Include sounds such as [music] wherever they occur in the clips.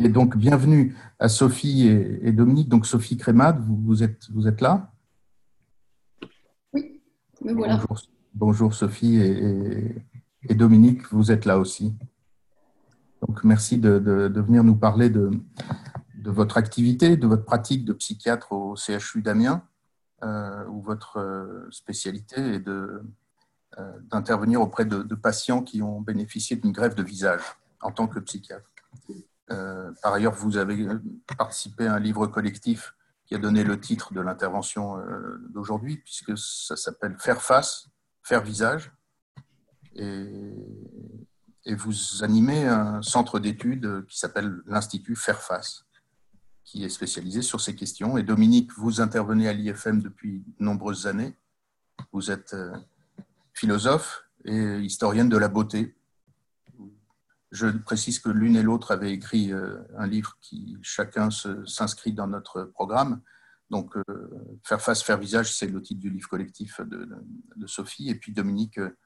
Et donc, bienvenue à Sophie et, Dominique. Donc, Sophie Crémade, vous, êtes, vous êtes là? Oui, me voilà. Bonjour, Sophie et, Dominique, vous êtes là aussi. Donc, merci de, venir nous parler de, de, votre activité, de votre pratique de psychiatre au CHU d'Amiens, euh, où votre euh, spécialité est euh, d'intervenir auprès de, patients qui ont bénéficié d'une grève de visage en tant que psychiatre. Euh, par ailleurs, vous avez participé à un livre collectif qui a donné le titre de l'intervention euh, d'aujourd'hui, puisque ça s'appelle Faire face, faire visage. Et, vous animez un centre d'études qui s'appelle l'Institut Faire face, qui est spécialisé sur ces questions. Et Dominique, vous intervenez à l'IFM depuis de nombreuses années. Vous êtes euh, philosophe et historienne de la beauté. Je précise que l'une et l'autre avaient écrit euh, un livre qui chacun s'inscrit dans notre programme. Donc, euh, Faire face, faire visage, c'est le titre du livre collectif de, Sophie. Et puis, Dominique, euh,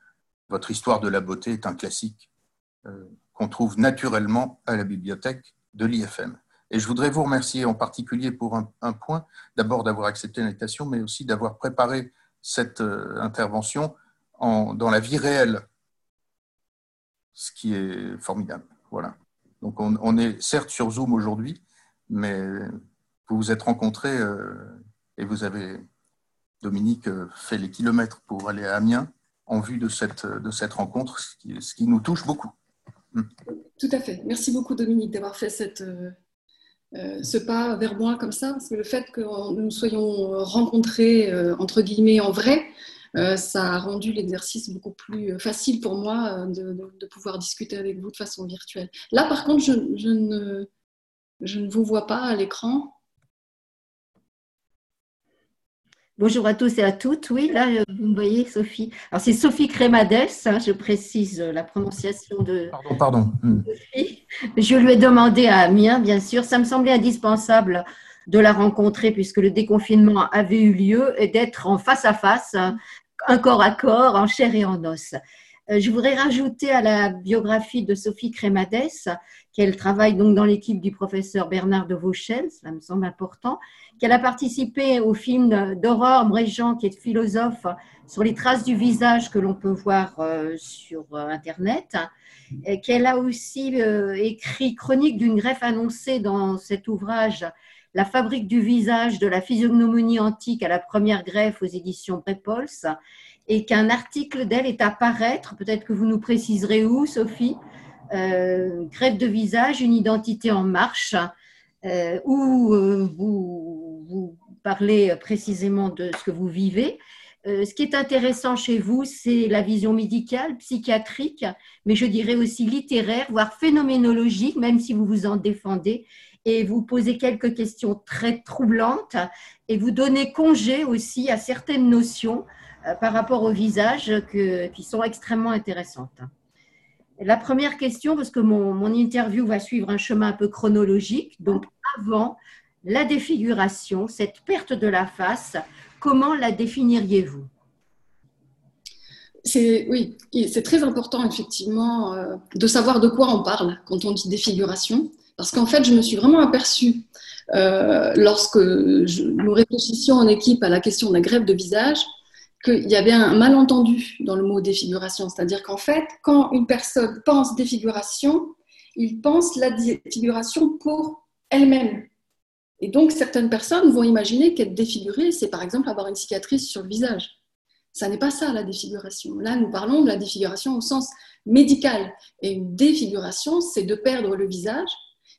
votre histoire de la beauté est un classique qu'on trouve naturellement à la bibliothèque de l'IFM. Et je voudrais vous remercier en particulier pour un, point, d'abord d'avoir accepté l'invitation, mais aussi d'avoir préparé cette intervention en, dans la vie réelle ce qui est formidable. Voilà. Donc on, est certes sur Zoom aujourd'hui, mais vous vous êtes rencontrés euh, et vous avez, Dominique, euh, fait les kilomètres pour aller à Amiens en vue de cette, de cette rencontre, ce qui, nous touche beaucoup. Hmm. Tout à fait. Merci beaucoup, Dominique, d'avoir fait cette, euh, ce pas vers moi comme ça, parce que le fait que nous soyons rencontrés, entre guillemets, en vrai, ça a rendu l'exercice beaucoup plus facile pour moi euh, de, pouvoir discuter avec vous de façon virtuelle. Là, par contre, je, ne, je ne vous vois pas à l'écran. Bonjour à tous et à toutes. Oui, là, euh, vous me voyez, Sophie. Alors, c'est Sophie Crémades, hein, je précise la prononciation de. Pardon, pardon. Hmm. Sophie. Je lui ai demandé à Amiens, bien sûr. Ça me semblait indispensable de la rencontrer puisque le déconfinement avait eu lieu et d'être en face à face un corps à corps, en chair et en os. Euh, je voudrais rajouter à la biographie de Sophie Crémades, qu'elle travaille donc dans l'équipe du professeur Bernard de Vauchel, cela me semble important, qu'elle a participé au film d'Aurore Mréjean, qui est philosophe, sur les traces du visage que l'on peut voir euh, sur euh, Internet, qu'elle a aussi écrit Chronique d'une greffe annoncée dans cet ouvrage la fabrique du visage de la physiognomonie antique à la première greffe aux éditions Prépols, et qu'un article d'elle est à paraître, peut-être que vous nous préciserez où, Sophie, euh, greffe de visage, une identité en marche, euh, où euh, vous, vous, parlez précisément de ce que vous vivez. ce qui est intéressant chez vous, c'est la vision médicale, psychiatrique, mais je dirais aussi littéraire, voire phénoménologique, même si vous vous en défendez, et vous posez quelques questions très troublantes et vous donnez congé aussi à certaines notions euh, par rapport au visage qui sont extrêmement intéressantes. La première question, parce que mon, mon, interview va suivre un chemin un peu chronologique, donc avant la défiguration, cette perte de la face, comment la définiriez-vous? C'est oui, c'est très important effectivement euh, de savoir de quoi on parle quand on dit défiguration. Parce qu'en fait, je me suis vraiment aperçue, euh, lorsque nous réfléchissions en équipe à la question de la grève de visage, qu'il y avait un malentendu dans le mot défiguration. C'est-à-dire qu'en fait, quand une personne pense défiguration, il pense la défiguration pour elle-même. Et donc, certaines personnes vont imaginer qu'être défigurée, c'est par exemple avoir une cicatrice sur le visage. Ça n'est pas ça la défiguration. Là, nous parlons de la défiguration au sens médical. Et une défiguration, c'est de perdre le visage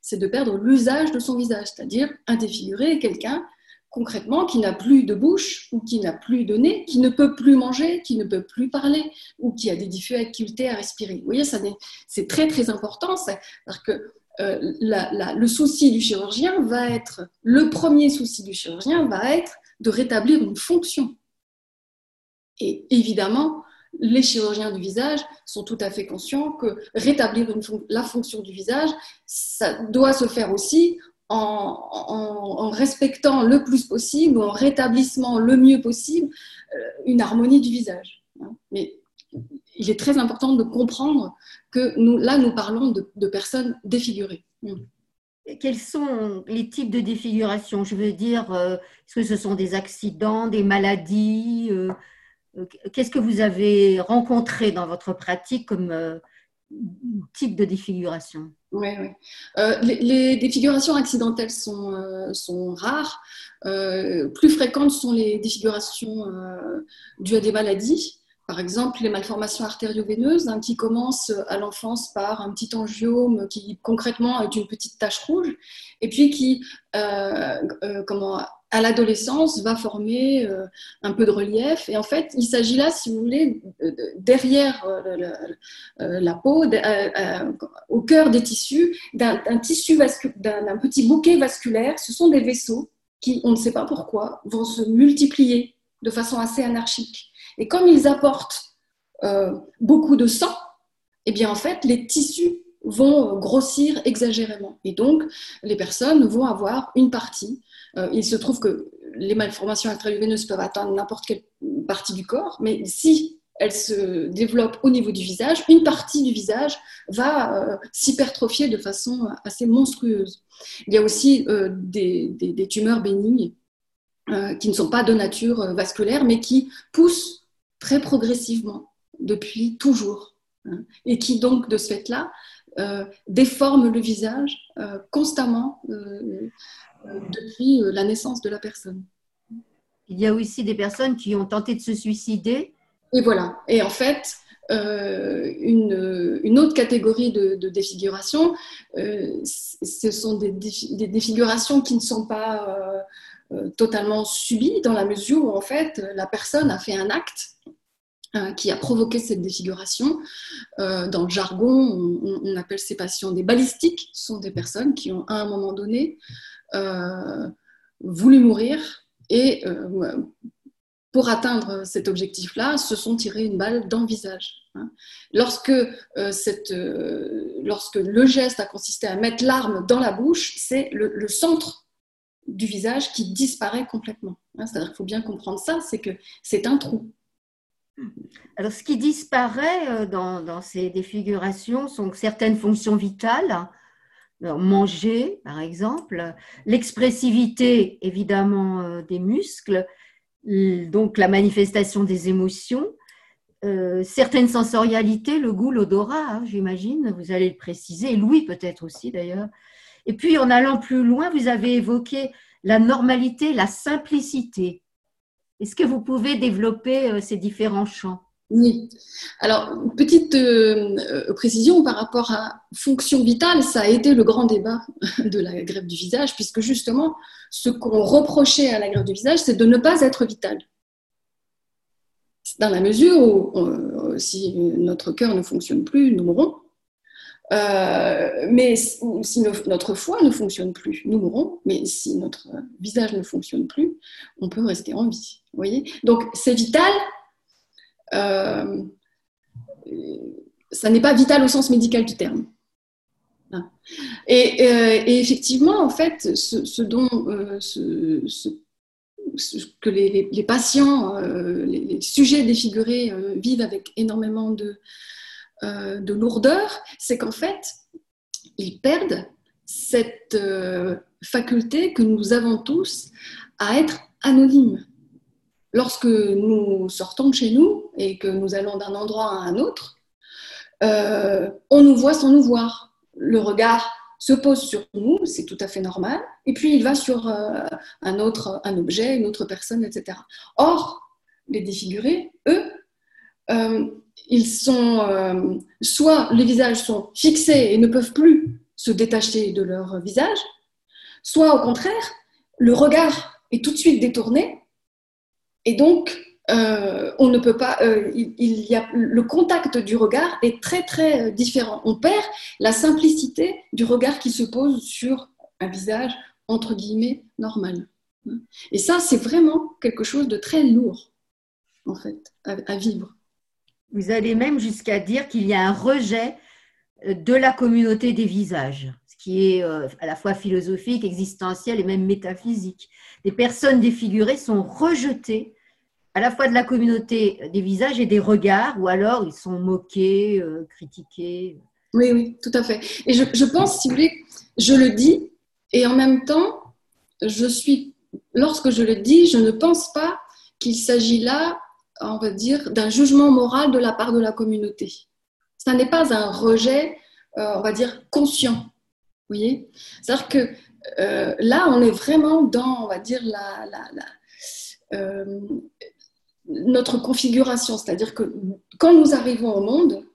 c'est de perdre l'usage de son visage, c'est-à-dire un défiguré quelqu'un concrètement qui n'a plus de bouche ou qui n'a plus de nez, qui ne peut plus manger, qui ne peut plus parler ou qui a des difficultés à respirer. Vous voyez, c'est très très important parce que euh, le souci du chirurgien va être, le premier souci du chirurgien va être de rétablir une fonction. Et évidemment, les chirurgiens du visage sont tout à fait conscients que rétablir la fonction du visage, ça doit se faire aussi en, respectant le plus possible ou en rétablissant le mieux possible euh, une harmonie du visage. Hein. Mais il est très important de comprendre que nous, là, nous parlons de, personnes défigurées. quels sont les types de défiguration Je veux dire, euh, est-ce que ce sont des accidents, des maladies euh, Qu'est-ce que vous avez rencontré dans votre pratique comme type de défiguration? Oui, oui. les, défigurations accidentelles sont, sont rares. plus fréquentes sont les défigurations dues à des maladies. Par exemple, les malformations artério-veineuses hein, qui commencent à l'enfance par un petit angiome qui concrètement est une petite tache rouge et puis qui, euh, euh, comment, à l'adolescence, va former euh, un peu de relief. Et en fait, il s'agit là, si vous voulez, derrière la, peau, au cœur des tissus, d'un tissu petit bouquet vasculaire. Ce sont des vaisseaux qui, on ne sait pas pourquoi, vont se multiplier de façon assez anarchique. Et comme ils apportent euh, beaucoup de sang, eh bien en fait, les tissus vont grossir exagérément. Et donc, les personnes vont avoir une partie. Euh, il se trouve que les malformations artério-veineuses peuvent atteindre n'importe quelle partie du corps, mais si elles se développent au niveau du visage, une partie du visage va euh, s'hypertrophier de façon assez monstrueuse. Il y a aussi des, des, tumeurs bénignes qui ne sont pas de nature vasculaire, mais qui poussent très progressivement, depuis toujours, hein, et qui donc, de ce fait-là, euh, déforme le visage euh, constamment euh, depuis la naissance de la personne. Il y a aussi des personnes qui ont tenté de se suicider. Et voilà. Et en fait, une, autre catégorie de, défiguration, ce sont des, des, défigurations qui ne sont pas totalement subies dans la mesure où en fait la personne a fait un acte qui a provoqué cette défiguration. Euh, dans le jargon, on, appelle ces patients des balistiques. Ce sont des personnes qui ont à un moment donné euh, voulu mourir et pour atteindre cet objectif-là, se sont tirés une balle dans le visage. Hein. Lorsque, le geste a consisté à mettre l'arme dans la bouche, c'est le, centre du visage qui disparaît complètement. Hein. C'est-à-dire qu'il faut bien comprendre ça, c'est que c'est un trou. Alors, ce qui disparaît euh, dans, ces défigurations sont certaines fonctions vitales, manger par exemple, l'expressivité évidemment euh, des muscles, donc la manifestation des émotions, euh, certaines sensorialités, le goût, l'odorat, hein, j'imagine, vous allez le préciser, Louis peut-être aussi d'ailleurs. Et puis en allant plus loin, vous avez évoqué la normalité, la simplicité. Est-ce que vous pouvez développer euh, ces différents champs? Oui. Alors, petite euh, euh, précision par rapport à fonction vitale, ça a été le grand débat [laughs] de la grève du visage, puisque justement, ce qu'on reprochait à la grève du visage, c'est de ne pas être vital. Dans la mesure où, si notre cœur ne fonctionne plus, nous mourrons. Mais si notre foi ne fonctionne plus, nous mourrons. Mais si notre visage ne fonctionne plus, on peut rester en vie. Voyez? Donc c'est vital. Euh, ça n'est pas vital au sens médical du terme. Hein. Et, euh, effectivement, en fait, ce, dont ce, que les, patients, les, sujets défigurés vivent avec énormément de, euh, de lourdeur, c'est qu'en fait, ils perdent cette euh, faculté que nous avons tous à être anonymes. Lorsque nous sortons de chez nous et que nous allons d'un endroit à un autre, euh, on nous voit sans nous voir. Le regard se pose sur nous, c'est tout à fait normal, et puis il va sur un autre, un objet, une autre personne, etc. Or, les défigurés, eux, ils sont euh, soit les visages sont fixés et ne peuvent plus se détacher de leur visage, soit au contraire, le regard est tout de suite détourné et donc euh, on ne peut pas, euh, il, y a le contact du regard est très très différent. On perd la simplicité du regard qui se pose sur un visage entre guillemets normal. Et ça, c'est vraiment quelque chose de très lourd en fait à vivre. Vous allez même jusqu'à dire qu'il y a un rejet euh, de la communauté des visages, ce qui est euh, à la fois philosophique, existentiel et même métaphysique. Les personnes défigurées sont rejetées à la fois de la communauté des visages et des regards, ou alors ils sont moqués, euh, critiqués. Oui, oui, tout à fait. Et je, pense, si vous voulez, je le dis Et en même temps, je suis, lorsque je le dis, je ne pense pas qu'il s'agit là, on va dire, d'un jugement moral de la part de la communauté. Ce n'est pas un rejet, euh, on va dire, conscient. Vous voyez C'est-à-dire que euh, là, on est vraiment dans, on va dire, la, euh, notre configuration. C'est-à-dire que quand nous arrivons au monde,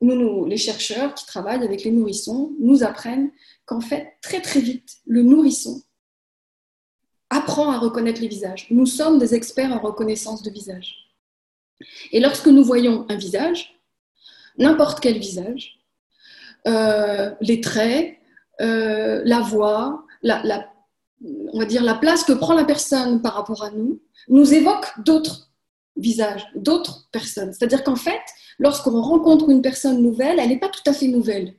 nous, les chercheurs qui travaillent avec les nourrissons nous apprennent qu'en fait, très très vite, le nourrisson apprend à reconnaître les visages. Nous sommes des experts en reconnaissance de visage. Et lorsque nous voyons un visage, n'importe quel visage, euh, les traits, euh, la voix, on va dire la place que prend la personne par rapport à nous, nous évoque d'autres visages, d'autres personnes. C'est-à-dire qu'en fait, lorsqu'on rencontre une personne nouvelle, elle n'est pas tout à fait nouvelle.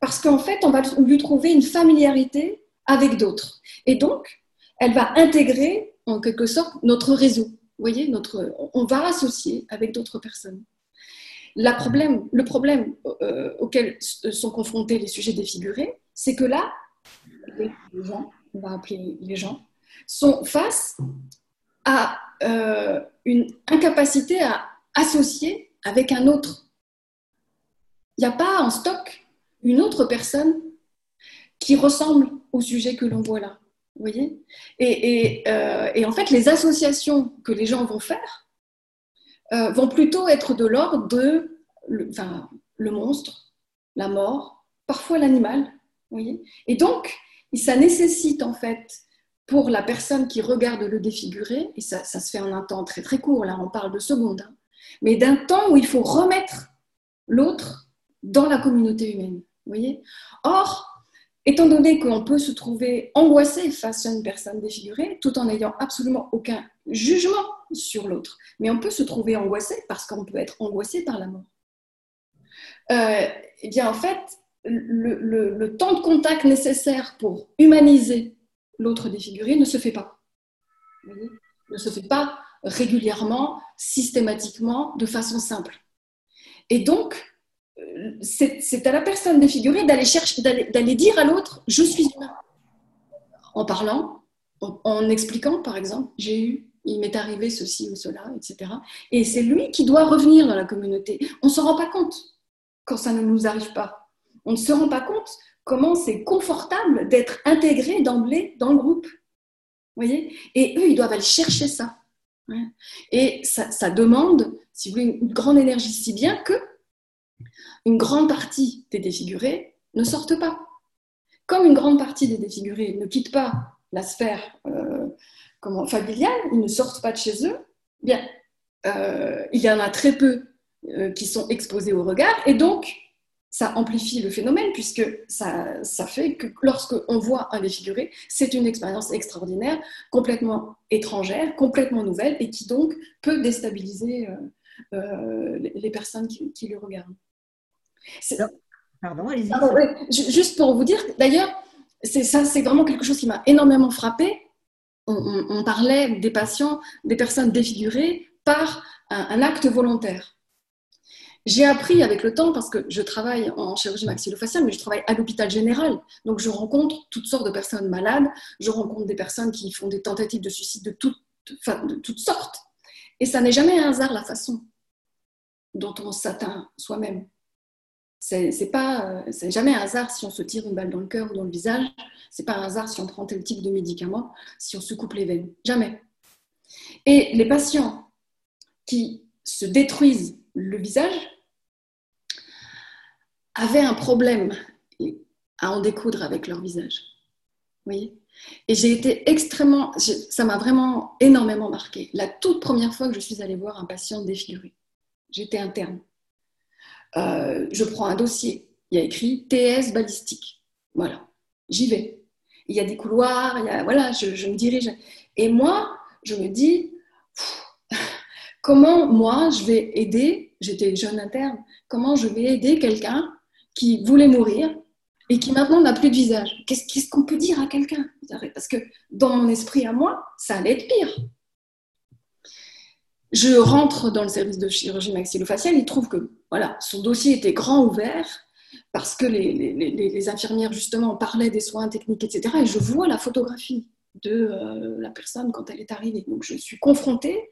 Parce qu'en fait, on va lui trouver une familiarité avec d'autres. Et donc, elle va intégrer en quelque sorte notre réseau. Vous voyez, notre, on va associer avec d'autres personnes. Le problème euh, auquel sont confrontés les sujets défigurés, c'est que là, les gens, on va appeler les gens, sont face à euh, une incapacité à associer avec un autre. Il n'y a pas en stock une autre personne qui ressemble au sujet que l'on voit là. Vous voyez? Euh, et, en fait, les associations que les gens vont faire euh, vont plutôt être de l'ordre de le, monstre, la mort, parfois l'animal. Et donc, ça nécessite en fait pour la personne qui regarde le défiguré, et ça, se fait en un temps très très court, là on parle de secondes, hein, mais d'un temps où il faut remettre l'autre dans la communauté humaine. Voyez? Or, étant donné qu'on peut se trouver angoissé face à une personne défigurée, tout en n'ayant absolument aucun jugement sur l'autre, mais on peut se trouver angoissé parce qu'on peut être angoissé par la mort. Euh, eh bien, en fait, le, temps de contact nécessaire pour humaniser l'autre défiguré ne se fait pas. ne se fait pas régulièrement, systématiquement, de façon simple. Et donc, euh, c'est à la personne défigurée d'aller chercher, d'aller dire à l'autre, je suis humain. En parlant, en, expliquant, par exemple, j'ai eu, il m'est arrivé ceci ou cela, etc. Et c'est lui qui doit revenir dans la communauté. On ne s'en rend pas compte quand ça ne nous arrive pas. On ne se rend pas compte comment c'est confortable d'être intégré d'emblée dans le groupe. voyez? Et eux, ils doivent aller chercher ça. Et ça, demande, si vous voulez, une grande énergie, si bien que une grande partie des défigurés ne sortent pas. Comme une grande partie des défigurés ne quittent pas la sphère euh, familiale, ils ne sortent pas de chez eux, bien, euh, il y en a très peu euh, qui sont exposés au regard, et donc ça amplifie le phénomène puisque ça, ça fait que lorsqu'on voit un défiguré, c'est une expérience extraordinaire, complètement étrangère, complètement nouvelle et qui donc peut déstabiliser euh, euh, les personnes qui, le regardent. Pardon, allez-y. Juste pour vous dire, d'ailleurs, c'est ça, c'est vraiment quelque chose qui m'a énormément frappé. On, parlait des patients, des personnes défigurées par un acte volontaire. J'ai appris avec le temps, parce que je travaille en chirurgie maxillofaciale, mais je travaille à l'hôpital général. Donc, je rencontre toutes sortes de personnes malades. Je rencontre des personnes qui font des tentatives de suicide de, toutes, sortes. Et ça n'est jamais un hasard la façon dont on s'atteint soi-même. C'est pas, c'est jamais un hasard si on se tire une balle dans le cœur ou dans le visage. C'est pas un hasard si on prend tel type de médicament, si on se coupe les veines. Jamais. Et les patients qui se détruisent le visage, avaient un problème à en découdre avec leur visage. Oui. Et j'ai été extrêmement, ça m'a vraiment énormément marqué. La toute première fois que je suis allée voir un patient défiguré, j'étais interne. Euh, je prends un dossier, il y a écrit TS balistique. Voilà, j'y vais. Il y a des couloirs, voilà, je, me dirige. Et moi, je me dis, comment moi je vais aider, j'étais jeune interne, comment je vais aider quelqu'un qui voulait mourir et qui maintenant n'a plus de visage. Qu'est-ce qu'on peut dire à quelqu'un? Parce que dans mon esprit à moi, ça allait être pire. Je rentre dans le service de chirurgie maxillofaciale, il trouve que voilà, son dossier était grand ouvert, parce que les, infirmières, justement, parlaient des soins techniques, etc. Et je vois la photographie de euh, la personne quand elle est arrivée. Donc, je suis confrontée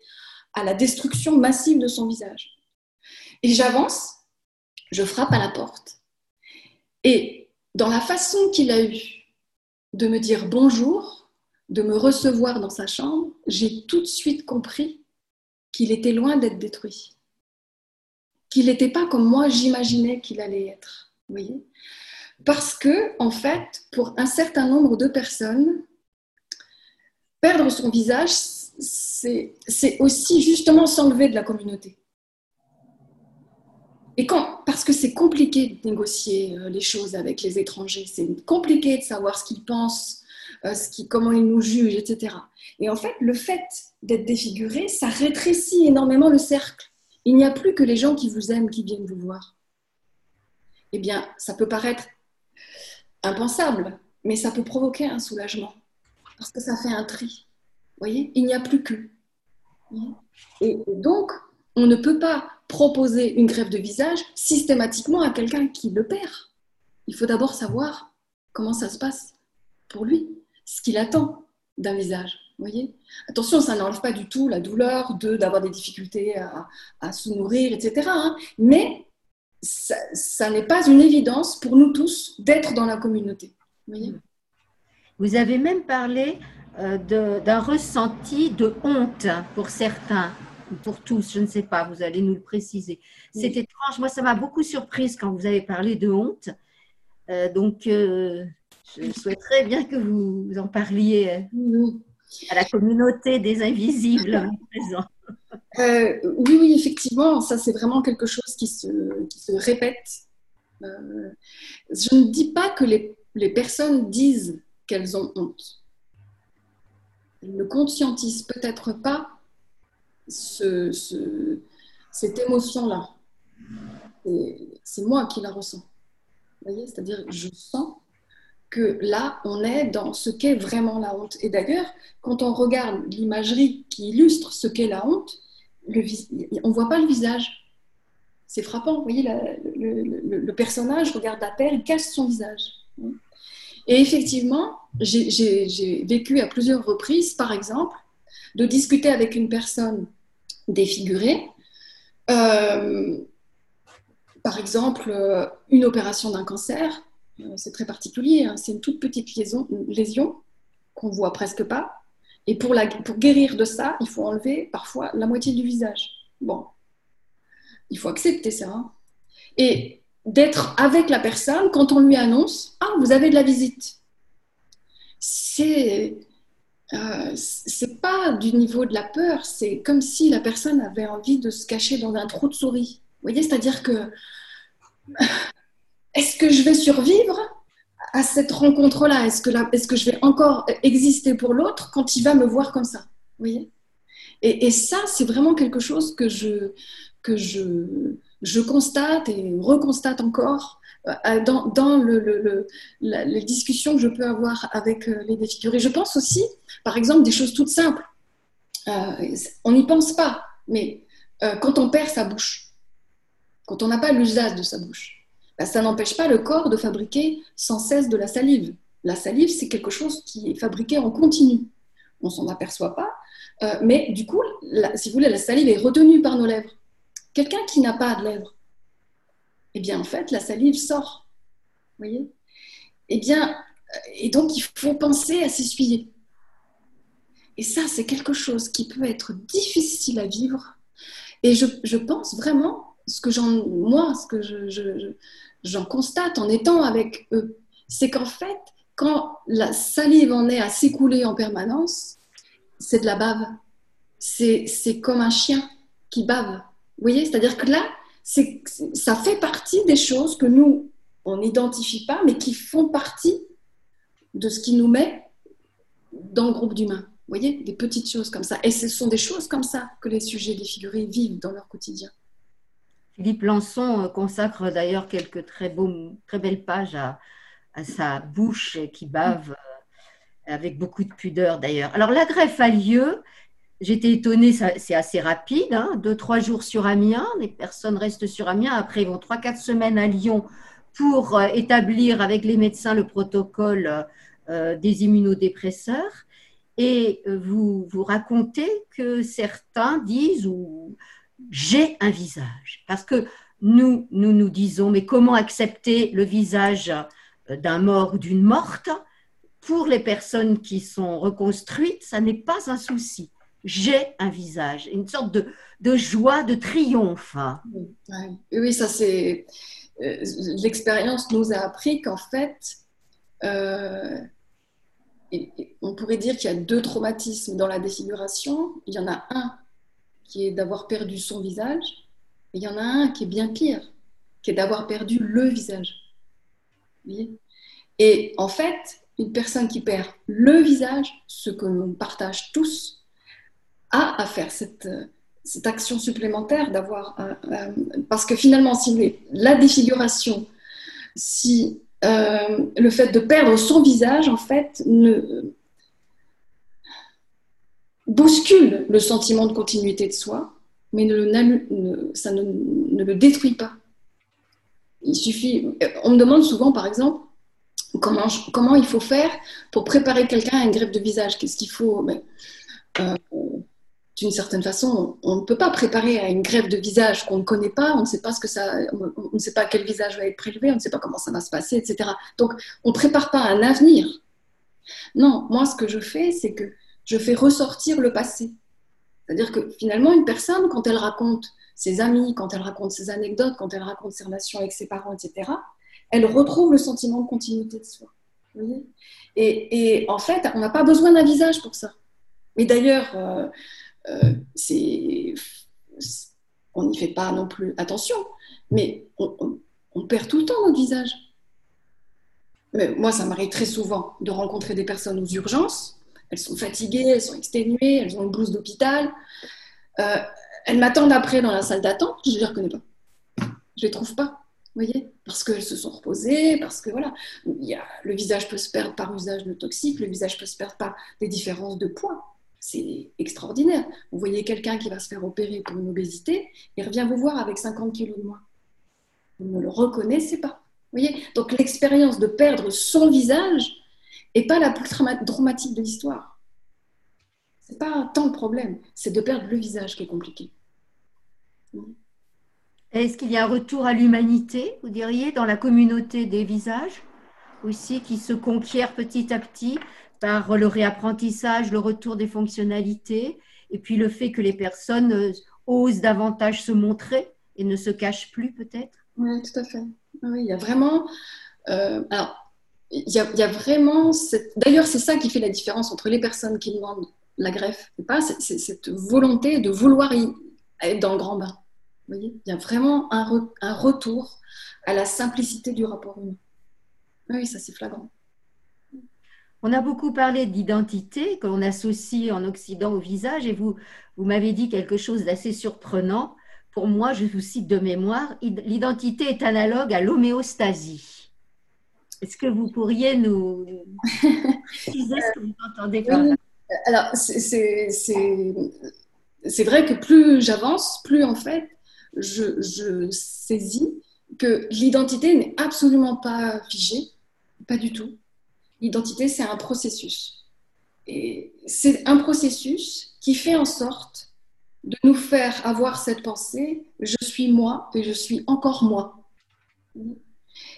à la destruction massive de son visage. Et j'avance, je frappe à la porte. Et dans la façon qu'il a eu de me dire bonjour, de me recevoir dans sa chambre, j'ai tout de suite compris qu'il était loin d'être détruit. Qu'il n'était pas comme moi j'imaginais qu'il allait être. voyez Parce que, en fait, pour un certain nombre de personnes, perdre son visage, c'est aussi justement s'enlever de la communauté. Et quand, parce que c'est compliqué de négocier euh, les choses avec les étrangers, c'est compliqué de savoir ce qu'ils pensent, euh, ce qui, comment ils nous jugent, etc. Et en fait, le fait d'être défiguré, ça rétrécit énormément le cercle. Il n'y a plus que les gens qui vous aiment qui viennent vous voir. Eh bien, ça peut paraître impensable, mais ça peut provoquer un soulagement, parce que ça fait un tri. Vous voyez, il n'y a plus que. Et donc, on ne peut pas proposer une grève de visage systématiquement à quelqu'un qui le perd. Il faut d'abord savoir comment ça se passe pour lui, ce qu'il attend d'un visage. Voyez Attention, ça n'enlève pas du tout la douleur de d'avoir des difficultés à, se nourrir, etc. Hein. Mais ça, n'est pas une évidence pour nous tous d'être dans la communauté. Vous avez même parlé euh, d'un ressenti de honte pour certains pour tous, je ne sais pas, vous allez nous le préciser. C'est étrange, moi ça m'a beaucoup surprise quand vous avez parlé de honte. Euh, donc, euh, je souhaiterais bien que vous en parliez euh, à la communauté des invisibles [laughs] présents. oui, oui, effectivement, ça c'est vraiment quelque chose qui se, qui se répète. je ne dis pas que les, les personnes disent qu'elles ont honte. Elles ne conscientisent peut-être pas ce, cette émotion-là. C'est moi qui la ressens. C'est-à-dire, je sens que là, on est dans ce qu'est vraiment la honte. Et d'ailleurs, quand on regarde l'imagerie qui illustre ce qu'est la honte, on ne voit pas le visage. C'est frappant. Vous voyez, le, le, personnage regarde à terre, il cache son visage. Et effectivement, j'ai vécu à plusieurs reprises, par exemple, de discuter avec une personne défiguré. Euh, par exemple, euh, une opération d'un cancer, euh, c'est très particulier, hein. c'est une toute petite lésion, qu'on voit presque pas. Et pour guérir de ça, il faut enlever parfois la moitié du visage. Bon, il faut accepter ça. Hein. Et d'être avec la personne quand on lui annonce Ah, vous avez de la visite. C'est euh, c'est pas du niveau de la peur, c'est comme si la personne avait envie de se cacher dans un trou de souris. Vous voyez, c'est-à-dire que [laughs] est-ce que je vais survivre à cette rencontre-là? Est-ce que, est que je vais encore exister pour l'autre quand il va me voir comme ça? Vous voyez? Et, et, ça, c'est vraiment quelque chose que je, que je, je constate et reconstate encore euh, dans, dans le, les discussions que je peux avoir avec euh, les défigurés. Je pense aussi, par exemple, des choses toutes simples. Euh, on n'y pense pas, mais quand on perd sa bouche, quand on n'a pas l'usage de sa bouche, bah, ça n'empêche pas le corps de fabriquer sans cesse de la salive. La salive, c'est quelque chose qui est fabriqué en continu. On s'en aperçoit pas, mais du coup, si vous voulez, la salive est retenue par nos lèvres. Quelqu'un qui n'a pas de lèvres, eh bien, en fait, la salive sort. Vous voyez? Eh bien, euh, et donc, il faut penser à s'essuyer. Et ça, c'est quelque chose qui peut être difficile à vivre. Et je, pense vraiment, ce que j'en, moi, ce que j'en constate en étant avec eux, c'est qu'en fait, quand la salive en est à s'écouler en permanence, c'est de la bave. C'est comme un chien qui bave. Vous voyez C'est-à-dire que là, ça fait partie des choses que nous, on n'identifie pas, mais qui font partie de ce qui nous met dans le groupe d'humains. Vous voyez, des petites choses comme ça. Et ce sont des choses comme ça que les sujets défigurés vivent dans leur quotidien. Philippe Lançon euh, consacre d'ailleurs quelques très, beaux, très belles pages à, à sa bouche qui bave euh, avec beaucoup de pudeur d'ailleurs. Alors la greffe a lieu J'étais étonnée, c'est assez rapide, hein, deux, trois jours sur Amiens, les personnes restent sur Amiens, après ils vont trois, quatre semaines à Lyon pour euh, établir avec les médecins le protocole euh, des immunodépresseurs. Et vous, vous racontez que certains disent ou j'ai un visage. Parce que nous, nous nous disons, mais comment accepter le visage d'un mort ou d'une morte? Pour les personnes qui sont reconstruites, ça n'est pas un souci. J'ai un visage, une sorte de, joie, de triomphe. Oui, ça c'est. Euh, l'expérience nous a appris qu'en fait, euh, on pourrait dire qu'il y a deux traumatismes dans la défiguration. Il y en a un qui est d'avoir perdu son visage, et il y en a un qui est bien pire, qui est d'avoir perdu le visage. Et en fait, une personne qui perd le visage, ce que l'on partage tous, a à faire cette, cette action supplémentaire d'avoir. parce que finalement, si la défiguration, si euh, le fait de perdre son visage, en fait, ne, bouscule le sentiment de continuité de soi, mais ne, ça ne, le détruit pas. Il suffit. On me demande souvent, par exemple, comment, comment il faut faire pour préparer quelqu'un à une greffe de visage? Qu'est-ce qu'il faut? Euh, D'une certaine façon, on ne peut pas préparer à une greffe de visage qu'on ne connaît pas. On ne sait pas ce que ça, on ne sait pas quel visage va être prélevé. On ne sait pas comment ça va se passer, etc. Donc, on ne prépare pas un avenir. Non, moi, ce que je fais, c'est que je fais ressortir le passé. C'est-à-dire que finalement, une personne, quand elle raconte ses amis, quand elle raconte ses anecdotes, quand elle raconte ses relations avec ses parents, etc., elle retrouve le sentiment de continuité de soi. et, en fait, on n'a pas besoin d'un visage pour ça. Mais d'ailleurs, euh, euh, on n'y fait pas non plus attention, mais on, perd tout le temps notre visage. Mais moi, ça m'arrive très souvent de rencontrer des personnes aux urgences elles sont fatiguées, elles sont exténuées, elles ont une blouse d'hôpital. Euh, elles m'attendent après dans la salle d'attente, je ne les reconnais pas. Je ne les trouve pas, vous voyez Parce qu'elles se sont reposées, parce que voilà, il y a, le visage peut se perdre par usage de toxiques, le visage peut se perdre par des différences de poids. C'est extraordinaire. Vous voyez quelqu'un qui va se faire opérer pour une obésité, il revient vous voir avec 50 kilos de moins. Vous ne le reconnaissez pas. Vous Donc l'expérience de perdre son visage, et pas la plus dramatique de l'histoire. C'est pas tant le problème, c'est de perdre le visage qui est compliqué. Est-ce qu'il y a un retour à l'humanité, vous diriez, dans la communauté des visages aussi, qui se conquiert petit à petit par le réapprentissage, le retour des fonctionnalités, et puis le fait que les personnes euh, osent davantage se montrer et ne se cachent plus peut-être Oui, tout à fait. Oui, il y a vraiment... Euh, alors, il y, a, vraiment. D'ailleurs, c'est ça qui fait la différence entre les personnes qui demandent la greffe et pas. C'est cette volonté de vouloir être dans le grand bain. Vous voyez Il y a vraiment un, un, retour à la simplicité du rapport humain. Oui, ça c'est flagrant. On a beaucoup parlé d'identité que l'on associe en Occident au visage et vous, vous m'avez dit quelque chose d'assez surprenant. Pour moi, je vous cite de mémoire, l'identité est analogue à l'homéostasie. Est-ce que vous pourriez nous [laughs] préciser ce que vous entendez par là? Alors, c'est vrai que plus j'avance, plus en fait, je, je saisis que l'identité n'est absolument pas figée, pas du tout. L'identité, c'est un processus. Et c'est un processus qui fait en sorte de nous faire avoir cette pensée, je suis moi et je suis encore moi.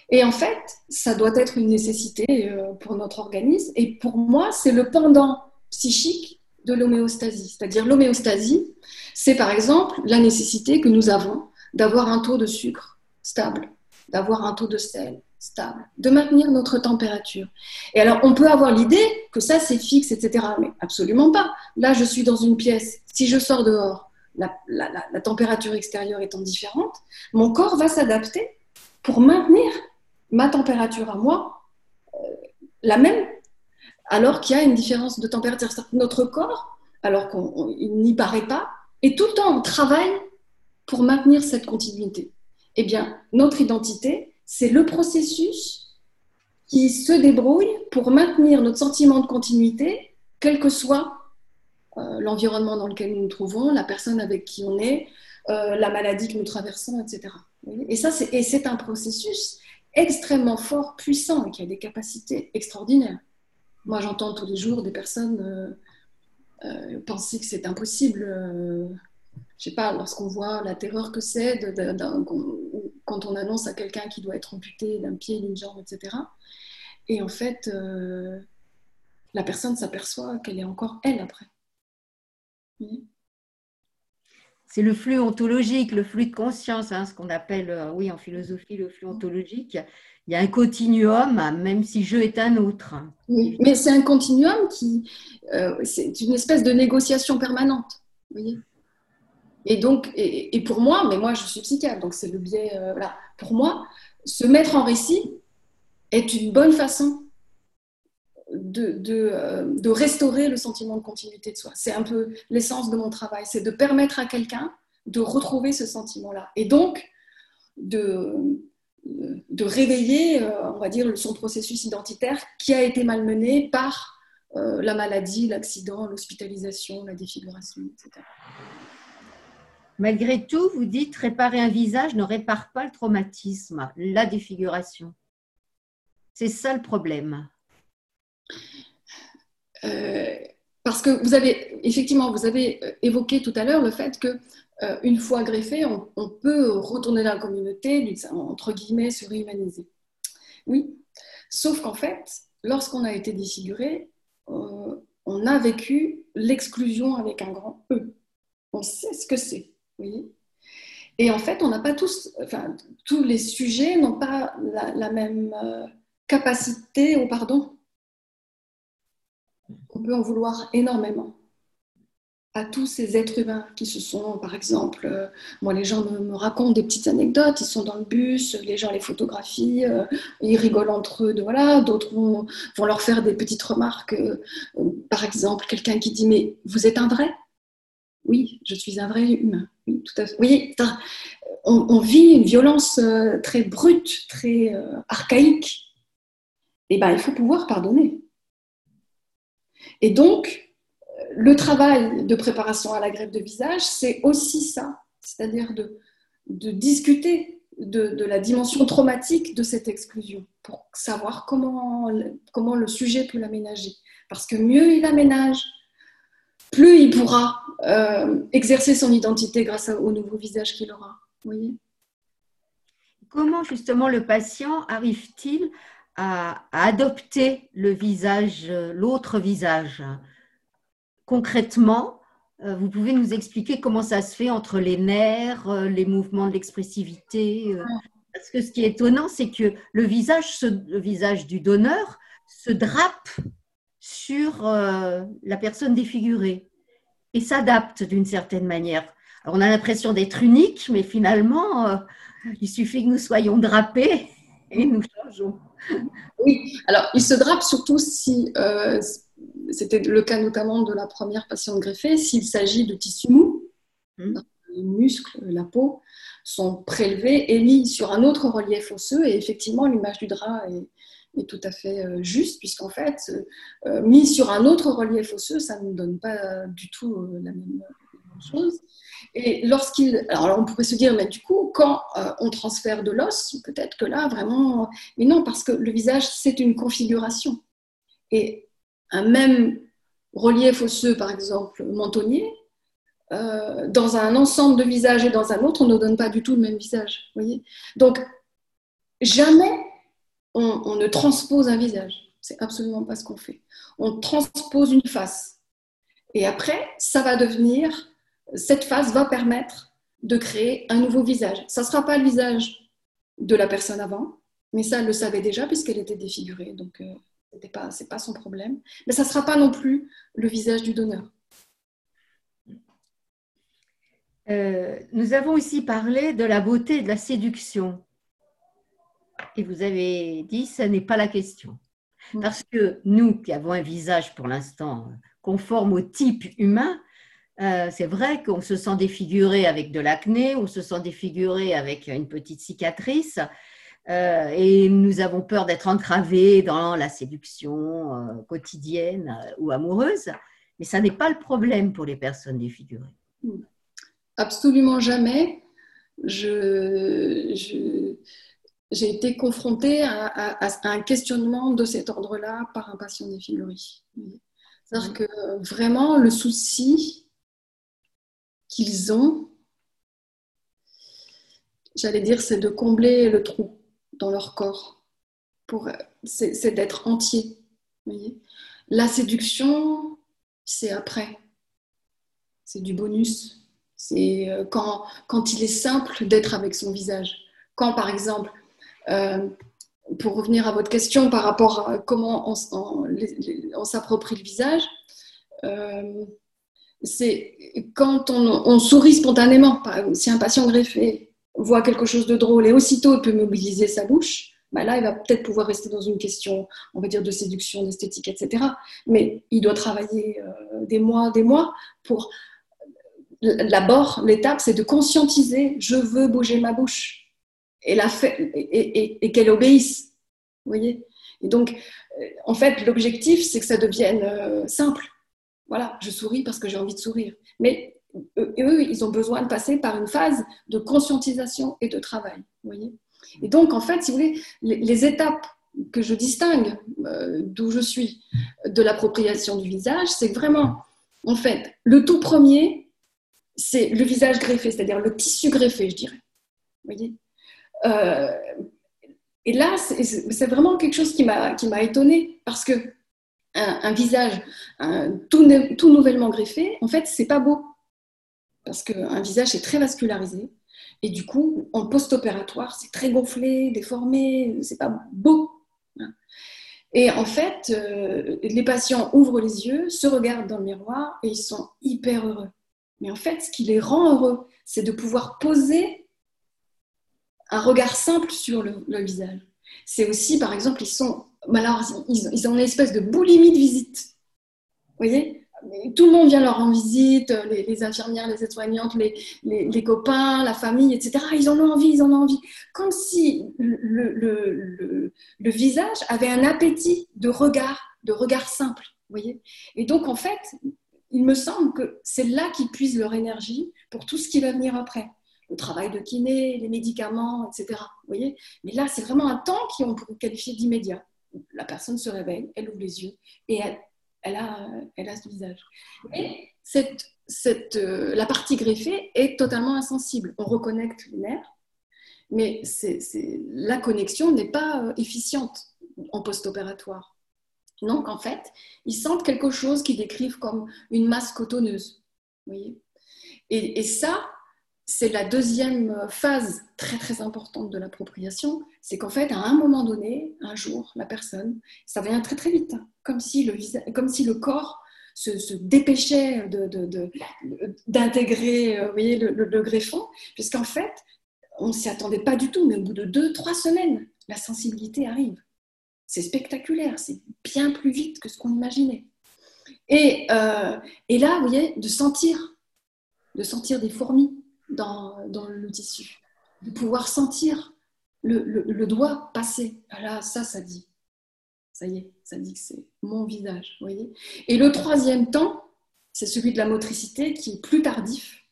Et en fait, ça doit être une nécessité euh, pour notre organisme. Et pour moi, c'est le pendant psychique de l'homéostasie. C'est-à-dire l'homéostasie, c'est par exemple la nécessité que nous avons d'avoir un taux de sucre stable, d'avoir un taux de sel stable, de maintenir notre température. Et alors, on peut avoir l'idée que ça, c'est fixe, etc. Mais absolument pas. Là, je suis dans une pièce. Si je sors dehors, la, température extérieure étant différente, mon corps va s'adapter pour maintenir ma température à moi euh, la même, alors qu'il y a une différence de température. Notre corps, alors qu'il n'y paraît pas, est tout le temps en travail pour maintenir cette continuité. Eh bien, notre identité, c'est le processus qui se débrouille pour maintenir notre sentiment de continuité, quel que soit euh, l'environnement dans lequel nous nous trouvons, la personne avec qui on est, euh, la maladie que nous traversons, etc. Et ça, c'est un processus extrêmement fort, puissant et qui a des capacités extraordinaires. Moi, j'entends tous les jours des personnes euh, penser que c'est impossible. Je sais pas, lorsqu'on voit la terreur que c'est quand on annonce à quelqu'un qui doit être amputé d'un pied, d'une jambe, etc. Et en fait, la personne s'aperçoit qu'elle est encore elle après. C'est le flux ontologique, le flux de conscience, hein, ce qu'on appelle, euh, oui, en philosophie, le flux ontologique. Il y a un continuum, même si je est un autre. Oui, mais c'est un continuum qui, euh, c'est une espèce de négociation permanente. Vous et donc, et, pour moi, mais moi je suis psychiatre, donc c'est le biais, euh. Pour moi, se mettre en récit est une bonne façon euh, de, restaurer le sentiment de continuité de soi. C'est un peu l'essence de mon travail, c'est de permettre à quelqu'un de retrouver ce sentiment-là. Et donc, de, de réveiller, euh, on va dire, son processus identitaire qui a été malmené par euh, la maladie, l'accident, l'hospitalisation, la défiguration, etc. Malgré tout, vous dites réparer un visage ne répare pas le traumatisme, la défiguration. C'est ça le problème. Euh, parce que vous avez, effectivement, vous avez euh, évoqué tout à l'heure le fait que euh, une fois greffé, on, peut retourner dans la communauté, entre guillemets, se réhumaniser. Oui, sauf qu'en fait, lorsqu'on a été défiguré, on a vécu l'exclusion avec un grand E. On sait ce que c'est. Oui. Et en fait, on n'a pas tous, enfin, tous les sujets n'ont pas la, même capacité au pardon on peut en vouloir énormément à tous ces êtres humains qui se sont, par exemple, euh, moi les gens me, racontent des petites anecdotes, ils sont dans le bus, les gens les photographient, euh, ils rigolent entre eux, voilà, d'autres vont, leur faire des petites remarques, euh, par exemple, quelqu'un qui dit mais vous êtes un vrai? Oui, je suis un vrai humain. Oui, tout on, on, vit une violence très brute, très archaïque. Et ben il faut pouvoir pardonner. Et donc, le travail de préparation à la grève de visage, c'est aussi ça, c'est-à-dire de, discuter de, la dimension traumatique de cette exclusion pour savoir comment, comment le sujet peut l'aménager. Parce que mieux il aménage, plus il pourra euh, exercer son identité grâce au nouveau visage qu'il aura. Voyez? Comment justement le patient arrive-t-il à, adopter le visage, l'autre visage? Concrètement, euh, vous pouvez nous expliquer comment ça se fait entre les nerfs, euh, les mouvements de l'expressivité euh, Parce que ce qui est étonnant, c'est que le visage, le visage du donneur se drape sur la personne défigurée et s'adapte d'une certaine manière. on a l'impression d'être unique, mais finalement, il suffit que nous soyons drapés et nous changeons. Oui, alors il se drape surtout si, euh, c'était le cas notamment de la première patiente greffée, s'il s'agit de tissus mous, mmh. les muscles, la peau sont prélevés et mis sur un autre relief osseux et effectivement l'image du drap est, tout à fait euh, juste puisqu'en fait, euh, mis sur un autre relief osseux, ça ne donne pas du tout la même chose. Et lorsqu'il. Alors, on pourrait se dire, mais du coup, quand euh, on transfère de l'os, peut-être que là, vraiment. Mais non, parce que le visage, c'est une configuration. Et un même relief osseux, par exemple, mentonnier, euh, dans un ensemble de visages et dans un autre, on ne donne pas du tout le même visage. Voyez Donc, jamais on, ne transpose un visage. C'est absolument pas ce qu'on fait. On transpose une face. Et après, ça va devenir cette phase va permettre de créer un nouveau visage. Ça ne sera pas le visage de la personne avant, mais ça, elle le savait déjà puisqu'elle était défigurée, donc euh, ce n'est pas, son problème. Mais ça ne sera pas non plus le visage du donneur. Euh, nous avons aussi parlé de la beauté et de la séduction. Et vous avez dit, ce n'est pas la question. Mm. Parce que nous qui avons un visage pour l'instant conforme au type humain, euh, c'est vrai qu'on se sent défiguré avec de l'acné, on se sent défiguré avec une petite cicatrice, euh, et nous avons peur d'être encravés dans la séduction euh, quotidienne ou amoureuse, mais ça n'est pas le problème pour les personnes défigurées. Absolument jamais. Je, j'ai été confrontée à, un questionnement de cet ordre-là par un patient défiguré. C'est-à-dire que vraiment, le souci qu'ils ont, j'allais dire, c'est de combler le trou dans leur corps. C'est d'être entier. La séduction, c'est après. C'est du bonus. C'est euh, quand, quand il est simple d'être avec son visage. Quand, par exemple, pour revenir à votre question par rapport à comment on, s'approprie le visage, euh, c'est quand on, sourit spontanément. Si un patient greffé voit quelque chose de drôle et aussitôt il peut mobiliser sa bouche, bah là, il va peut-être pouvoir rester dans une question, on va dire, de séduction, d'esthétique, etc. Mais il doit travailler euh, des mois, des mois pour. D'abord, l'étape, c'est de conscientiser je veux bouger ma bouche et, la et, qu'elle obéisse. Vous voyez Et donc, euh, en fait, l'objectif, c'est que ça devienne euh, simple. Voilà, je souris parce que j'ai envie de sourire. Mais eux, ils ont besoin de passer par une phase de conscientisation et de travail. Vous voyez et donc, en fait, si vous voulez, les, étapes que je distingue euh, d'où je suis de l'appropriation du visage, c'est vraiment, en fait, le tout premier, c'est le visage greffé, c'est-à-dire le tissu greffé, je dirais. Vous voyez euh, et là, c'est vraiment quelque chose qui m'a étonnée parce que un, visage tout, tout, nouvellement greffé, en fait, c'est pas beau parce qu'un visage est très vascularisé et du coup, en post-opératoire, c'est très gonflé, déformé, c'est pas beau. Et en fait, euh, les patients ouvrent les yeux, se regardent dans le miroir et ils sont hyper heureux. Mais en fait, ce qui les rend heureux, c'est de pouvoir poser un regard simple sur le, visage. C'est aussi, par exemple, ils sont, alors, ils, ont une espèce de boulimie de visite. Vous voyez? Tout le monde vient leur rendre visite, les, infirmières, les aides-soignantes, les, copains, la famille, etc. Ils en ont envie, ils en ont envie. Comme si le, visage avait un appétit de regard, de regard simple. Voyez? Et donc, en fait, il me semble que c'est là qu'ils puisent leur énergie pour tout ce qui va venir après le travail de kiné, les médicaments, etc. Vous voyez Mais là, c'est vraiment un temps qu'on pourrait qualifier d'immédiat. La personne se réveille, elle ouvre les yeux et elle, a, ce visage. Et cette, euh, la partie greffée est totalement insensible. On reconnecte les nerfs, mais la connexion n'est pas euh, efficiente en post-opératoire. Donc, en fait, ils sentent quelque chose qu'ils décrivent comme une masse cotonneuse. Voyez et ça, c'est la deuxième phase très très importante de l'appropriation, c'est qu'en fait, à un moment donné, un jour, la personne, ça vient très très vite, hein, comme, si le, comme si le corps se, dépêchait d'intégrer de, le, le, greffon, puisqu'en fait, on ne s'y attendait pas du tout, mais au bout de deux, trois semaines, la sensibilité arrive. C'est spectaculaire, c'est bien plus vite que ce qu'on imaginait. Et, euh, et là, vous voyez, de sentir, de sentir des fourmis, dans, le tissu, de pouvoir sentir le, doigt passer. Là, ça, ça dit, ça y est, ça dit que c'est mon visage, voyez. Et le troisième temps, c'est celui de la motricité qui est plus tardif,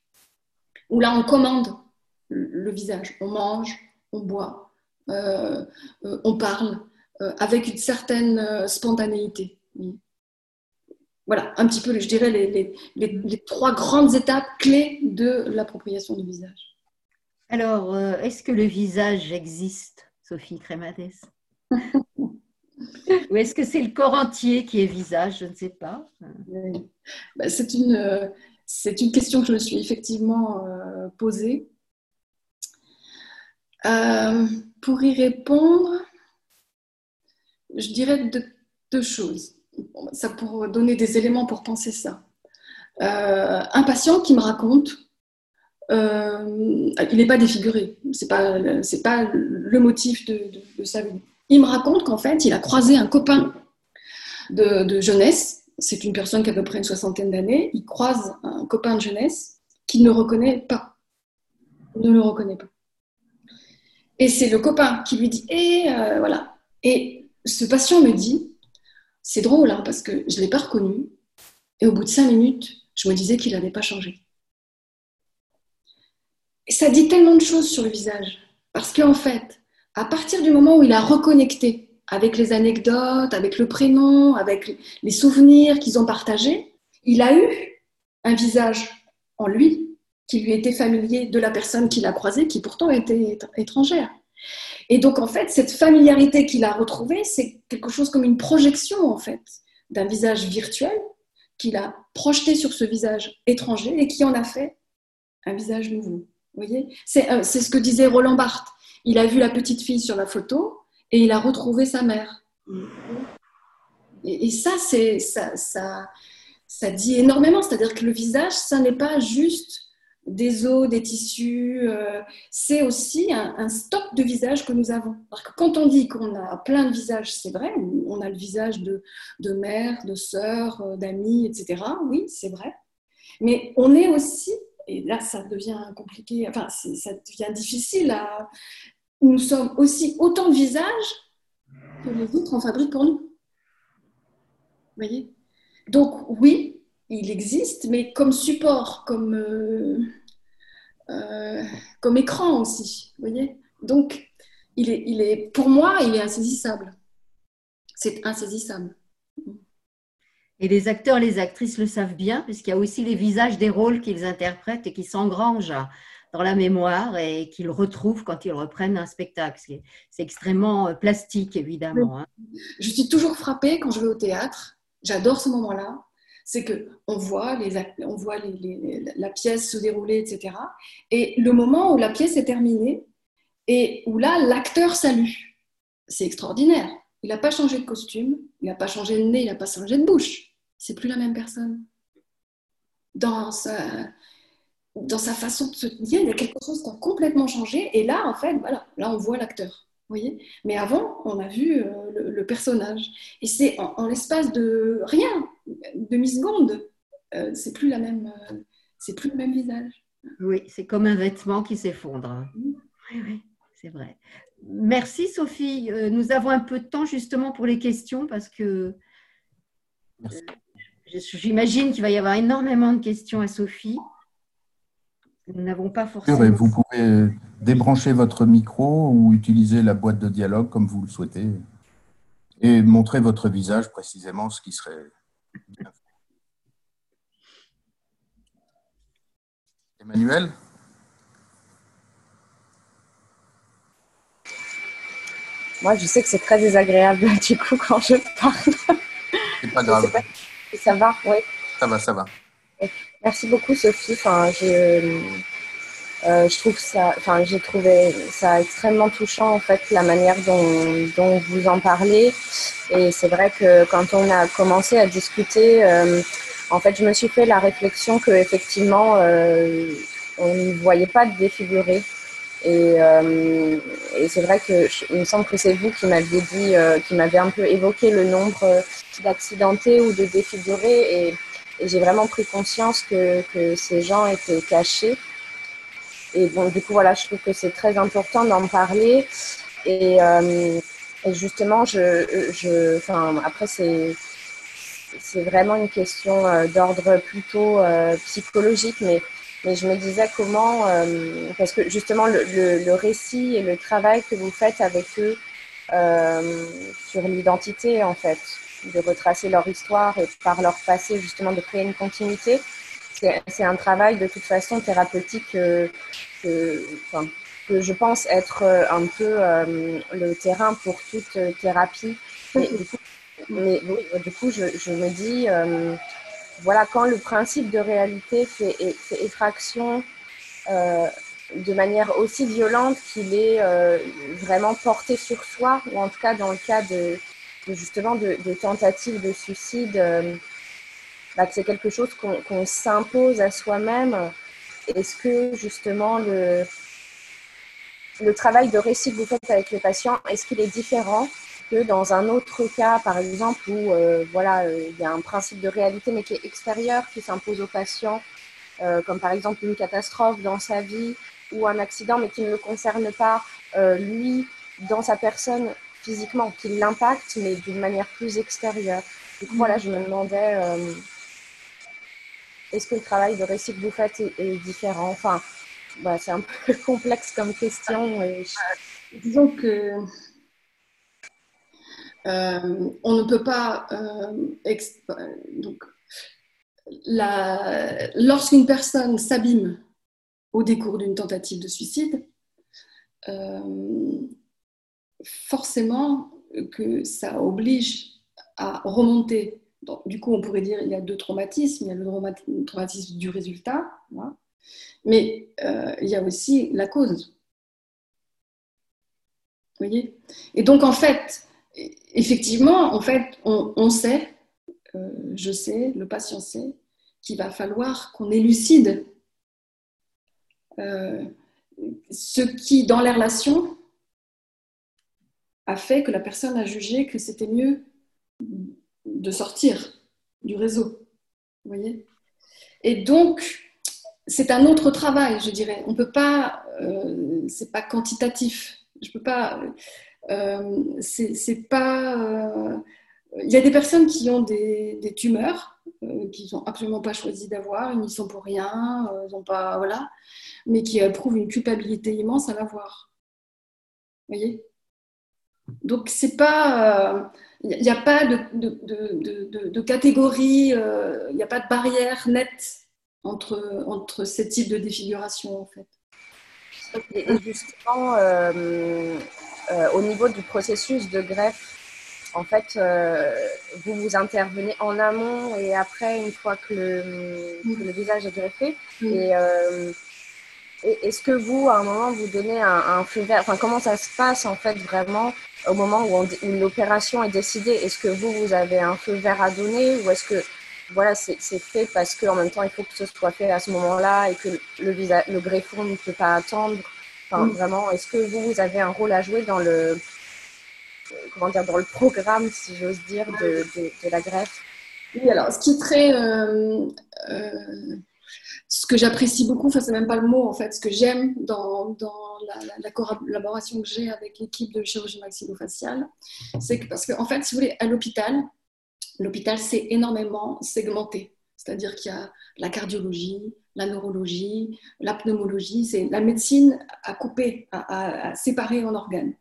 où là, on commande le visage, on mange, on boit, euh, euh, on parle, euh, avec une certaine spontanéité voilà, un petit peu, je dirais, les, trois grandes étapes clés de l'appropriation du visage. Alors, euh, est-ce que le visage existe, Sophie Crémates [laughs] Ou est-ce que c'est le corps entier qui est visage? Je ne sais pas. Bah, c'est une, c'est une question que je me suis effectivement euh, posée. Euh, pour y répondre, je dirais deux choses ça pour donner des éléments pour penser ça. Euh, un patient qui me raconte, euh, il n'est pas défiguré, c'est pas pas le motif de, sa vie. Il me raconte qu'en fait, il a croisé un copain de, jeunesse. C'est une personne qui a à peu près une soixantaine d'années. Il croise un copain de jeunesse qu'il ne reconnaît pas. Ne le reconnaît pas. Et c'est le copain qui lui dit, et eh, voilà. Et ce patient me dit, c'est drôle hein, parce que je ne l'ai pas reconnu. Et au bout de cinq minutes, je me disais qu'il n'avait pas changé. Ça dit tellement de choses sur le visage. Parce qu'en fait, à partir du moment où il a reconnecté avec les anecdotes, avec le prénom, avec les souvenirs qu'ils ont partagés, il a eu un visage en lui qui lui était familier de la personne qu'il a croisée, qui pourtant était étrangère. Et donc, en fait, cette familiarité qu'il a retrouvée, c'est quelque chose comme une projection, en fait, d'un visage virtuel qu'il a projeté sur ce visage étranger et qui en a fait un visage nouveau. Vous voyez? Euh, C'est ce que disait Roland Barthes. Il a vu la petite fille sur la photo et il a retrouvé sa mère. Et, ça, c'est ça, ça, ça dit énormément. C'est-à-dire que le visage, ça n'est pas juste des os, des tissus, euh, c'est aussi un, stock de visages que nous avons. Parce que quand on dit qu'on a plein de visages, c'est vrai, on a le visage de, de mère, de sœur, euh, d'amis, etc. Oui, c'est vrai. Mais on est aussi, et là ça devient compliqué, enfin ça devient difficile. Nous sommes aussi autant de visages que les autres en fabriquent pour nous. Vous voyez? Donc oui, il existe, mais comme support, comme, euh, euh, comme écran aussi. Voyez Donc, il est, il est, pour moi, il est insaisissable. C'est insaisissable. Et les acteurs, les actrices le savent bien, puisqu'il y a aussi les visages des rôles qu'ils interprètent et qui s'engrangent dans la mémoire et qu'ils retrouvent quand ils reprennent un spectacle. C'est extrêmement euh, plastique, évidemment. Hein. Je suis toujours frappée quand je vais au théâtre. J'adore ce moment-là c'est qu'on voit, les, on voit la pièce se dérouler, etc. Et le moment où la pièce est terminée, et où là, l'acteur salue, c'est extraordinaire. Il n'a pas changé de costume, il n'a pas changé de nez, il n'a pas changé de bouche. C'est plus la même personne. Dans sa, dans sa façon de se dire, il y a quelque chose qui a complètement changé. Et là, en fait, voilà, là, on voit l'acteur voyez Mais avant, on a vu euh, le, personnage. Et c'est en, l'espace de rien, demi-seconde, euh, c'est plus la même, euh, c'est plus le même visage. Oui, c'est comme un vêtement qui s'effondre. Oui, oui, c'est vrai. Merci Sophie. nous avons un peu de temps justement pour les questions parce que j'imagine qu'il va y avoir énormément de questions à Sophie. Nous n'avons pas forcément. Vous pouvez débrancher votre micro ou utiliser la boîte de dialogue comme vous le souhaitez et montrer votre visage précisément, ce qui serait Emmanuel Moi, je sais que c'est très désagréable [laughs] du coup quand je parle. C'est pas grave. Ça va, oui. Ça va, ça va. Merci beaucoup, Sophie. Enfin, je, euh, je trouve ça, enfin, j'ai trouvé ça extrêmement touchant en fait la manière dont, dont vous en parlez. Et c'est vrai que quand on a commencé à discuter, euh, en fait, je me suis fait la réflexion que effectivement, euh, on ne voyait pas de défiguré. Et, euh, et c'est vrai que il me semble que c'est vous qui m'aviez dit, euh, qui m'avez un peu évoqué le nombre d'accidentés ou de défigurés. Et, j'ai vraiment pris conscience que, ces gens étaient cachés. Et bon, du coup, voilà, je trouve que c'est très important d'en parler. Et, euh, justement, je, je, enfin, après, c'est, c'est vraiment une question euh, d'ordre plutôt euh, psychologique, mais, je me disais comment, parce que justement, le, récit et le travail que vous faites avec eux sur l'identité, en fait, de retracer leur histoire et par leur passé, justement, de créer une continuité, c'est un travail de toute façon thérapeutique que, je pense être euh, un peu euh, le terrain pour toute euh, thérapie. Mais, du coup je, me dis, voilà, quand le principe de réalité fait, effraction de manière aussi violente qu'il est vraiment porté sur soi, ou en tout cas dans le cas de, justement de, tentatives de suicide bah, que c'est quelque chose qu'on s'impose à soi-même. Est-ce que justement le, le travail de récit que vous faites avec le patient, est-ce qu'il est différent que dans un autre cas, par exemple, où euh, voilà, euh, il y a un principe de réalité mais qui est extérieur, qui s'impose au patient, euh, comme par exemple une catastrophe dans sa vie ou un accident mais qui ne le concerne pas lui dans sa personne physiquement, qui l'impacte mais d'une manière plus extérieure. Du coup, voilà, je me demandais est-ce que le travail de récit que vous faites est, différent? Enfin, bah, c'est un [laughs] peu complexe comme question. disons que euh, on ne peut pas. Euh, donc, lorsqu'une personne s'abîme au décours d'une tentative de suicide, euh, forcément que ça oblige à remonter. du coup, on pourrait dire il y a deux traumatismes. Il y a le traumatisme du résultat, mais il y a aussi la cause. Vous voyez? Et donc, en fait, effectivement, en fait, on, sait, euh, je sais, le patient sait, qu'il va falloir qu'on élucide euh, ce qui, dans les relations, a fait que la personne a jugé que c'était mieux de sortir du réseau. Vous voyez? Et donc, c'est un autre travail, je dirais. On peut pas, euh, c'est pas quantitatif. Je peux pas. Euh, c'est pas. Euh, il y a des personnes qui ont des, tumeurs euh, qui n'ont absolument pas choisi d'avoir, ils n'y sont pour rien, ils ont pas voilà, mais qui éprouvent une culpabilité immense à l'avoir. Vous voyez? Donc c'est pas, il n'y a pas de, de, de, catégorie, il n'y a pas de barrière nette entre, entre ces types de défiguration en fait. Et justement, euh, au niveau du processus de greffe, en fait, euh, vous vous intervenez en amont et après, une fois que le, visage est greffé. Et, euh, est-ce que vous, à un moment, vous donnez un, feu vert? Enfin, comment ça se passe en fait vraiment au moment où, l'opération est décidée? Est-ce que vous, vous avez un feu vert à donner ou est-ce que voilà, c'est fait parce qu'en même temps, il faut que ce soit fait à ce moment-là et que le, le greffon ne peut pas attendre? Vraiment, est-ce que vous, vous avez un rôle à jouer dans le, comment dire, dans le programme, si j'ose dire, de, de, la greffe Oui, alors, ce qui est très. Euh, euh, ce que j'apprécie beaucoup, enfin, c'est même pas le mot en fait, ce que j'aime dans, dans la, collaboration que j'ai avec l'équipe de chirurgie maxillofaciale, c'est que parce qu'en en fait, si vous voulez, à l'hôpital, l'hôpital, c'est énormément segmenté. C'est-à-dire qu'il y a la cardiologie, la neurologie, la pneumologie, c'est la médecine à couper, à, séparer en organes.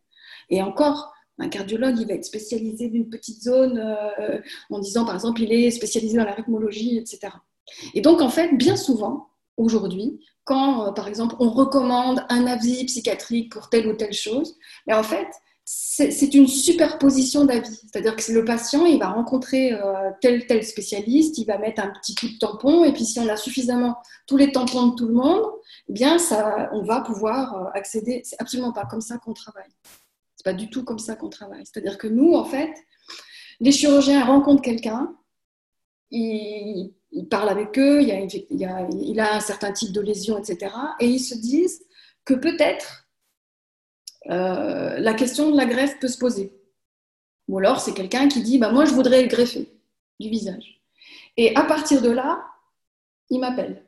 Et encore, un cardiologue, il va être spécialisé d'une petite zone euh, en disant, par exemple, il est spécialisé dans la rythmologie, etc. Et donc, en fait, bien souvent, aujourd'hui, quand, euh, par exemple, on recommande un avis psychiatrique pour telle ou telle chose, mais en fait, c'est une superposition d'avis. C'est-à-dire que le patient, il va rencontrer euh, tel tel spécialiste, il va mettre un petit coup de tampon, et puis si on a suffisamment tous les tampons de tout le monde, eh bien, ça, on va pouvoir euh, accéder. C'est absolument pas comme ça qu'on travaille. C'est pas du tout comme ça qu'on travaille. C'est-à-dire que nous, en fait, les chirurgiens rencontrent quelqu'un, ils, parlent avec eux, il, a, il a un certain type de lésion, etc. Et ils se disent que peut-être euh, la question de la greffe peut se poser. Ou alors c'est quelqu'un qui dit bah, Moi, je voudrais greffer du visage. Et à partir de là, il m'appelle.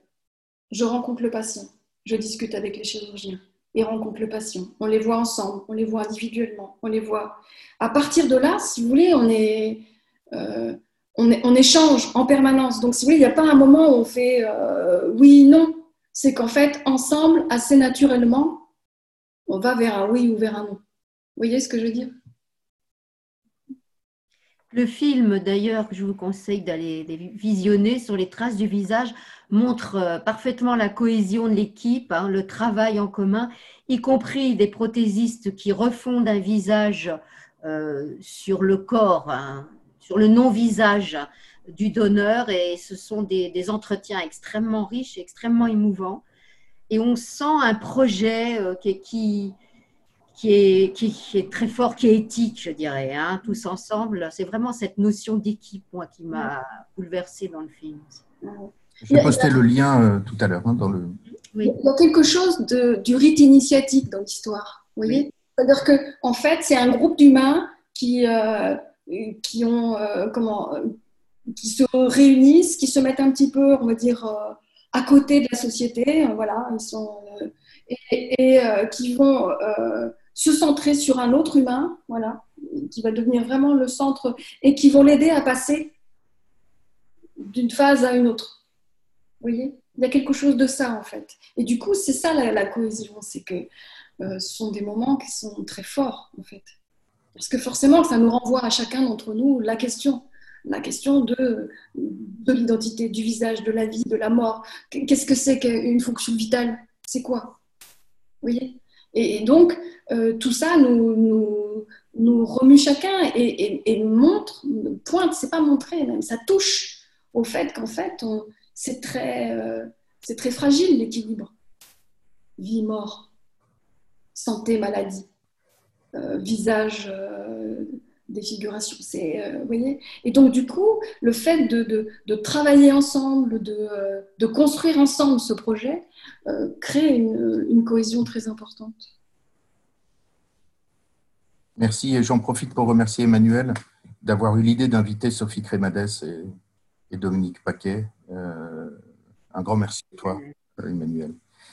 Je rencontre le patient. Je discute avec les chirurgiens. Ils rencontrent le patient. On les voit ensemble, on les voit individuellement, on les voit. À partir de là, si vous voulez, on est. Euh, on, échange en permanence. Donc, si vous voulez, il n'y a pas un moment où on fait euh, oui, non. C'est qu'en fait, ensemble, assez naturellement, on va vers un oui ou vers un non. Vous voyez ce que je veux dire? Le film, d'ailleurs, que je vous conseille d'aller visionner sur les traces du visage, montre euh, parfaitement la cohésion de l'équipe, hein, le travail en commun, y compris des prothésistes qui refondent un visage euh, sur le corps, hein, sur le non-visage du donneur. Et ce sont des, entretiens extrêmement riches, extrêmement émouvants et on sent un projet euh, qui, qui, qui, est, qui, est, très fort, qui est éthique, je dirais, hein, tous ensemble. C'est vraiment cette notion d'équipe, moi, qui m'a bouleversée dans le film. J'ai posté le lien euh, tout à l'heure hein, dans le. Il y a quelque chose de, du rite initiatique dans l'histoire. Vous voyez? C'est-à-dire que, en fait, c'est un groupe d'humains qui, euh, qui ont comment qui se réunissent, qui se mettent un petit peu, on va dire, à côté de la société, euh, voilà, ils sont euh, et, euh, qui vont se centrer sur un autre humain, voilà, qui va devenir vraiment le centre et qui vont l'aider à passer d'une phase à une autre. Vous voyez? Il y a quelque chose de ça en fait. Et du coup, c'est ça la, cohésion, c'est que ce sont des moments qui sont très forts, en fait. Parce que forcément, ça nous renvoie à chacun d'entre nous la question la question de, de l'identité, du visage, de la vie, de la mort. Qu'est-ce que c'est qu'une fonction vitale? C'est quoi? Vous voyez? Et, donc, euh, tout ça nous, remue chacun et, et, montre, pointe, c'est pas montrer même, ça touche au fait qu'en fait, c'est très, euh, très fragile l'équilibre. Vie, mort, santé, maladie, euh, visage défiguration. C'est, euh, voyez Et donc, du coup, le fait de, de, travailler ensemble, de, euh, de, construire ensemble ce projet, euh, crée une, cohésion très importante. Merci. Et j'en profite pour remercier Emmanuel d'avoir eu l'idée d'inviter Sophie Crémades et, et Dominique Paquet. un grand merci à toi, Emmanuel.